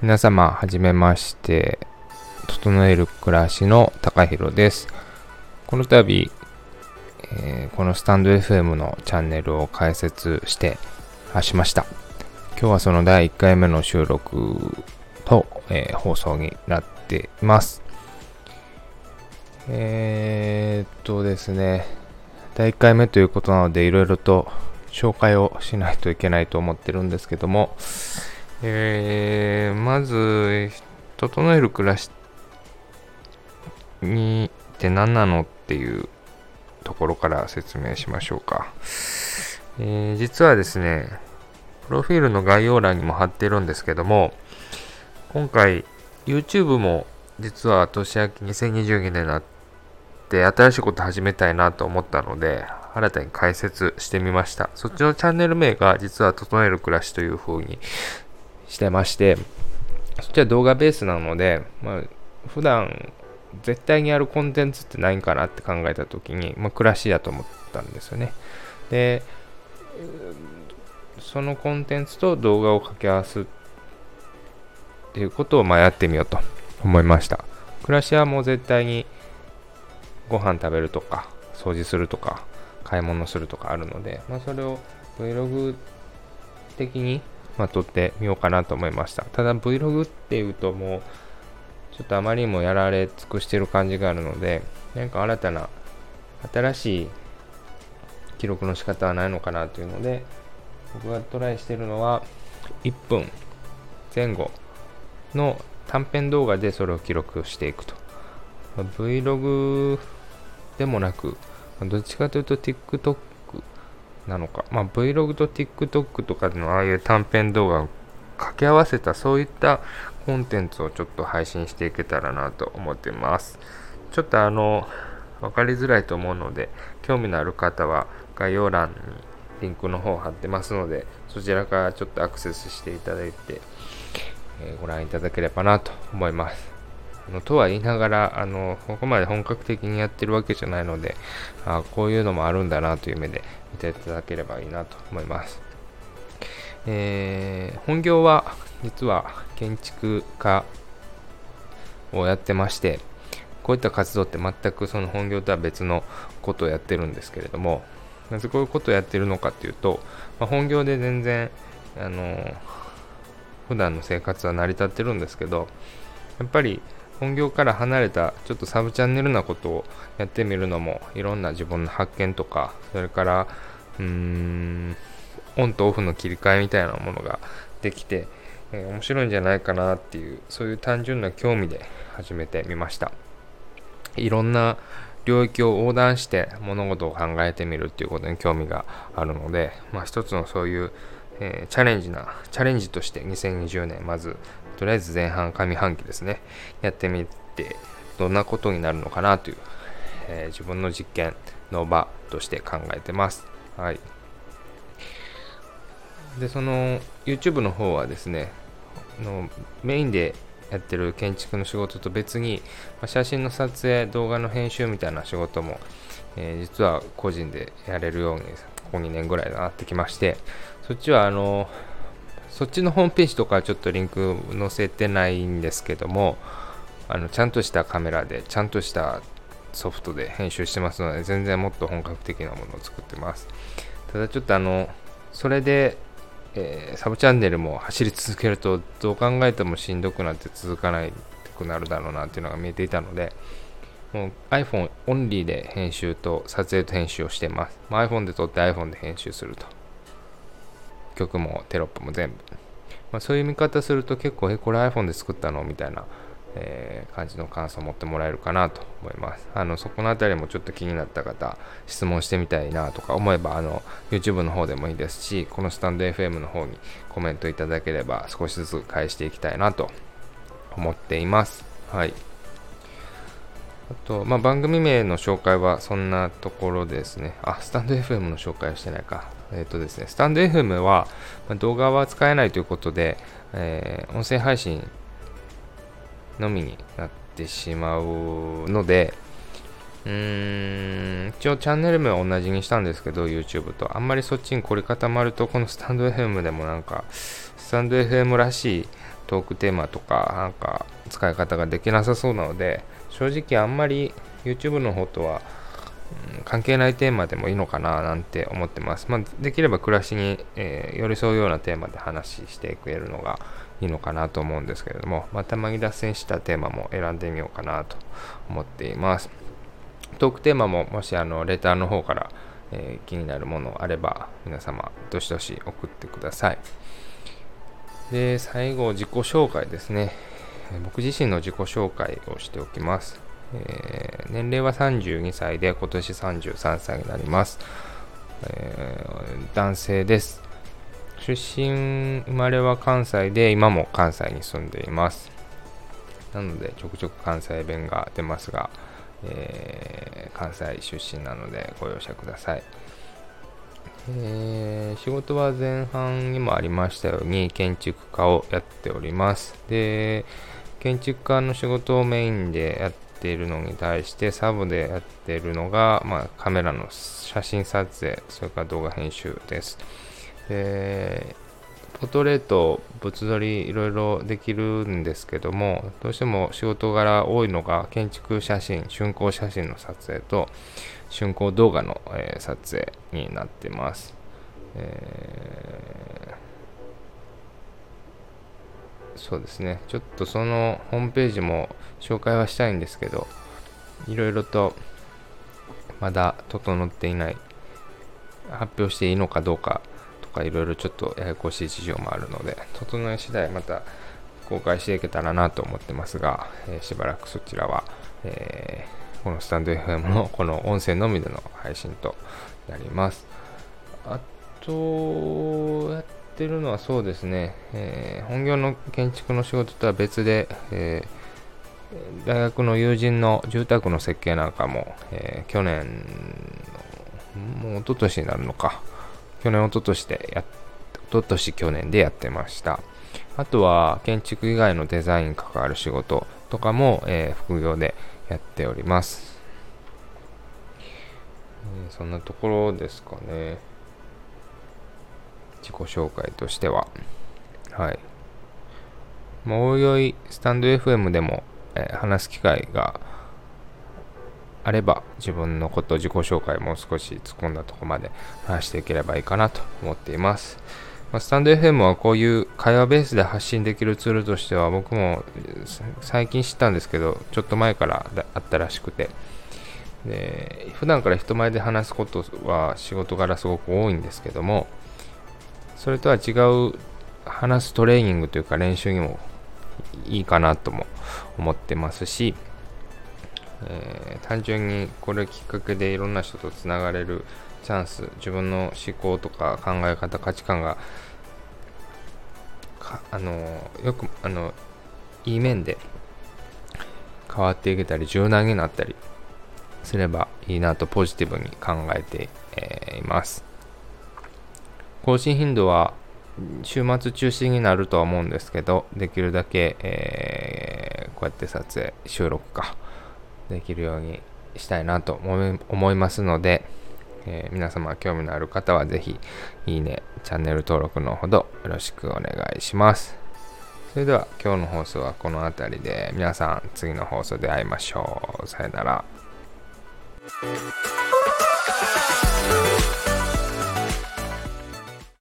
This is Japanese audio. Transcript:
皆様、はじめまして。整える暮らしの高弘です。この度、えー、このスタンド FM のチャンネルを開設してしました。今日はその第1回目の収録と、えー、放送になっています。えー、っとですね、第1回目ということなので、いろいろと紹介をしないといけないと思ってるんですけども、えー、まず、整える暮らしにって何なのっていうところから説明しましょうか。えー、実はですね、プロフィールの概要欄にも貼ってるんですけども、今回 YouTube も実は年明け2022年になって新しいこと始めたいなと思ったので、新たに解説してみました。そっちのチャンネル名が実は整える暮らしという風にしてまして、そっちは動画ベースなので、まあ、普段絶対にやるコンテンツってないんかなって考えた時に、まあ、暮らしだと思ったんですよね。で、そのコンテンツと動画を掛け合わすっていうことをまあやってみようと思いました。暮らしはもう絶対にご飯食べるとか、掃除するとか、買い物するとかあるので、まあ、それを Vlog 的にまあ、撮ってみようかなと思いました。ただ Vlog っていうともうちょっとあまりにもやられ尽くしてる感じがあるので、なんか新たな、新しい記録の仕方はないのかなというので、僕がトライしてるのは、1分前後の短編動画でそれを記録していくと。Vlog でもなく、どっちかというと TikTok なのか、まあ、Vlog と TikTok とかのああいう短編動画を掛け合わせたそういったコンテンツをちょっと配信していけたらなと思ってます。ちょっとあの、分かりづらいと思うので、興味のある方は概要欄にリンクの方を貼ってますので、そちらからちょっとアクセスしていただいて、えー、ご覧いただければなと思います。のとは言いながら、あの、ここまで本格的にやってるわけじゃないので、あこういうのもあるんだなという目で見ていただければいいなと思います。えー、本業は実は建築家をやってまして、こういった活動って全くその本業とは別のことをやってるんですけれども、なぜこういうことをやってるのかっていうと、まあ、本業で全然、あの、普段の生活は成り立ってるんですけど、やっぱり本業から離れたちょっとサブチャンネルなことをやってみるのもいろんな自分の発見とか、それから、うーん、オンとオフの切り替えみたいなものができて、えー、面白いんじゃないかなっていう、そういう単純な興味で始めてみました。いろんな領域を横断して物事を考えてみるっていうことに興味があるので、まあ、一つのそういう、えー、チャレンジな、チャレンジとして2020年、まず、とりあえず前半上半期ですね、やってみて、どんなことになるのかなという、えー、自分の実験の場として考えてます。はい。で、その YouTube の方はですね、のメインでやってる建築の仕事と別に、まあ、写真の撮影、動画の編集みたいな仕事も、えー、実は個人でやれるように、ここ2年ぐらいになってきまして、そっちはあの、そっちのホームページとかちょっとリンク載せてないんですけども、あのちゃんとしたカメラで、ちゃんとしたソフトで編集してますので、全然もっと本格的なものを作ってます。ただちょっとあの、それでえー、サブチャンネルも走り続けるとどう考えてもしんどくなって続かないくなるだろうなっていうのが見えていたのでもう iPhone オンリーで編集と撮影と編集をしてます、まあ、iPhone で撮って iPhone で編集すると曲もテロップも全部、まあ、そういう見方すると結構えこれ iPhone で作ったの？みたいなえー、感じの感想を持ってもらえるかなと思います。あのそこの辺りもちょっと気になった方、質問してみたいなとか思えばあの YouTube の方でもいいですし、このスタンド FM の方にコメントいただければ少しずつ返していきたいなと思っています。はい。あと、まあ、番組名の紹介はそんなところですね。あ、スタンド FM の紹介はしてないか。えっ、ー、とですね、スタンド FM は、ま動画は使えないということで、えー、音声配信のみになってしまうので、うーん、一応チャンネル名は同じにしたんですけど、YouTube と。あんまりそっちに凝り固まると、このスタンド FM でもなんか、スタンド FM らしいトークテーマとか、なんか使い方ができなさそうなので、正直あんまり YouTube の方とは、うん、関係ないテーマでもいいのかななんて思ってます。まあ、できれば暮らしに、えー、寄り添うようなテーマで話してくれるのがいいのかなと思うんですけれども、またまに脱線したテーマも選んでみようかなと思っています。トークテーマももしあのレターの方から、えー、気になるものあれば皆様どしどし送ってください。で、最後自己紹介ですね。僕自身の自己紹介をしておきます。えー、年齢は32歳で今年33歳になります。えー、男性です。出身、生まれは関西で今も関西に住んでいます。なのでちょくちょく関西弁が出ますが、えー、関西出身なのでご容赦ください。えー、仕事は前半にもありましたように建築家をやっております。で、建築家の仕事をメインでやってているのに対してサブでやっているのが、まあ、カメラの写真撮影、それから動画編集です。でポトレート、物撮りいろいろできるんですけども、どうしても仕事柄多いのが建築写真、竣工写真の撮影と竣工動画の、えー、撮影になってます。えー、そうですね、ちょっとそのホームページも紹介はしたいんですけど、いろいろとまだ整っていない、発表していいのかどうかとかいろいろちょっとややこしい事情もあるので、整い次第また公開していけたらなと思ってますが、えー、しばらくそちらは、えー、このスタンド FM のこの音声のみでの配信となります。あと、ってるのはそうですね、えー、本業の建築の仕事とは別で、え大学の友人の住宅の設計なんかも、え去年もう一昨年になるのか、去年、一昨年でや、一昨年去年でやってました。あとは、建築以外のデザインに関わる仕事とかも、え、副業でやっております。そんなところですかね。自己紹介としては。はい。もうおいおい、スタンド FM でも、えー、話す機会があれば自分のこと自己紹介もう少し突っ込んだとこまで話していければいいかなと思っています。まあ、スタンド FM はこういう会話ベースで発信できるツールとしては僕も最近知ったんですけどちょっと前からあったらしくてで普段から人前で話すことは仕事柄すごく多いんですけどもそれとは違う話すトレーニングというか練習にもいいかなとも思ってますしえー、単純にこれきっかけでいろんな人とつながれるチャンス自分の思考とか考え方価値観があのよくあのいい面で変わっていけたり柔軟になったりすればいいなとポジティブに考えて、え、います。更新頻度は週末中心になるとは思うんですけどできるだけ、えー、こうやって撮影収録かできるようにしたいなと思いますので、えー、皆様興味のある方はぜひいいね、チャンネル登録のほどよろしくお願いします。それでは今日の放送はこの辺りで皆さん次の放送で会いましょう。さよなら。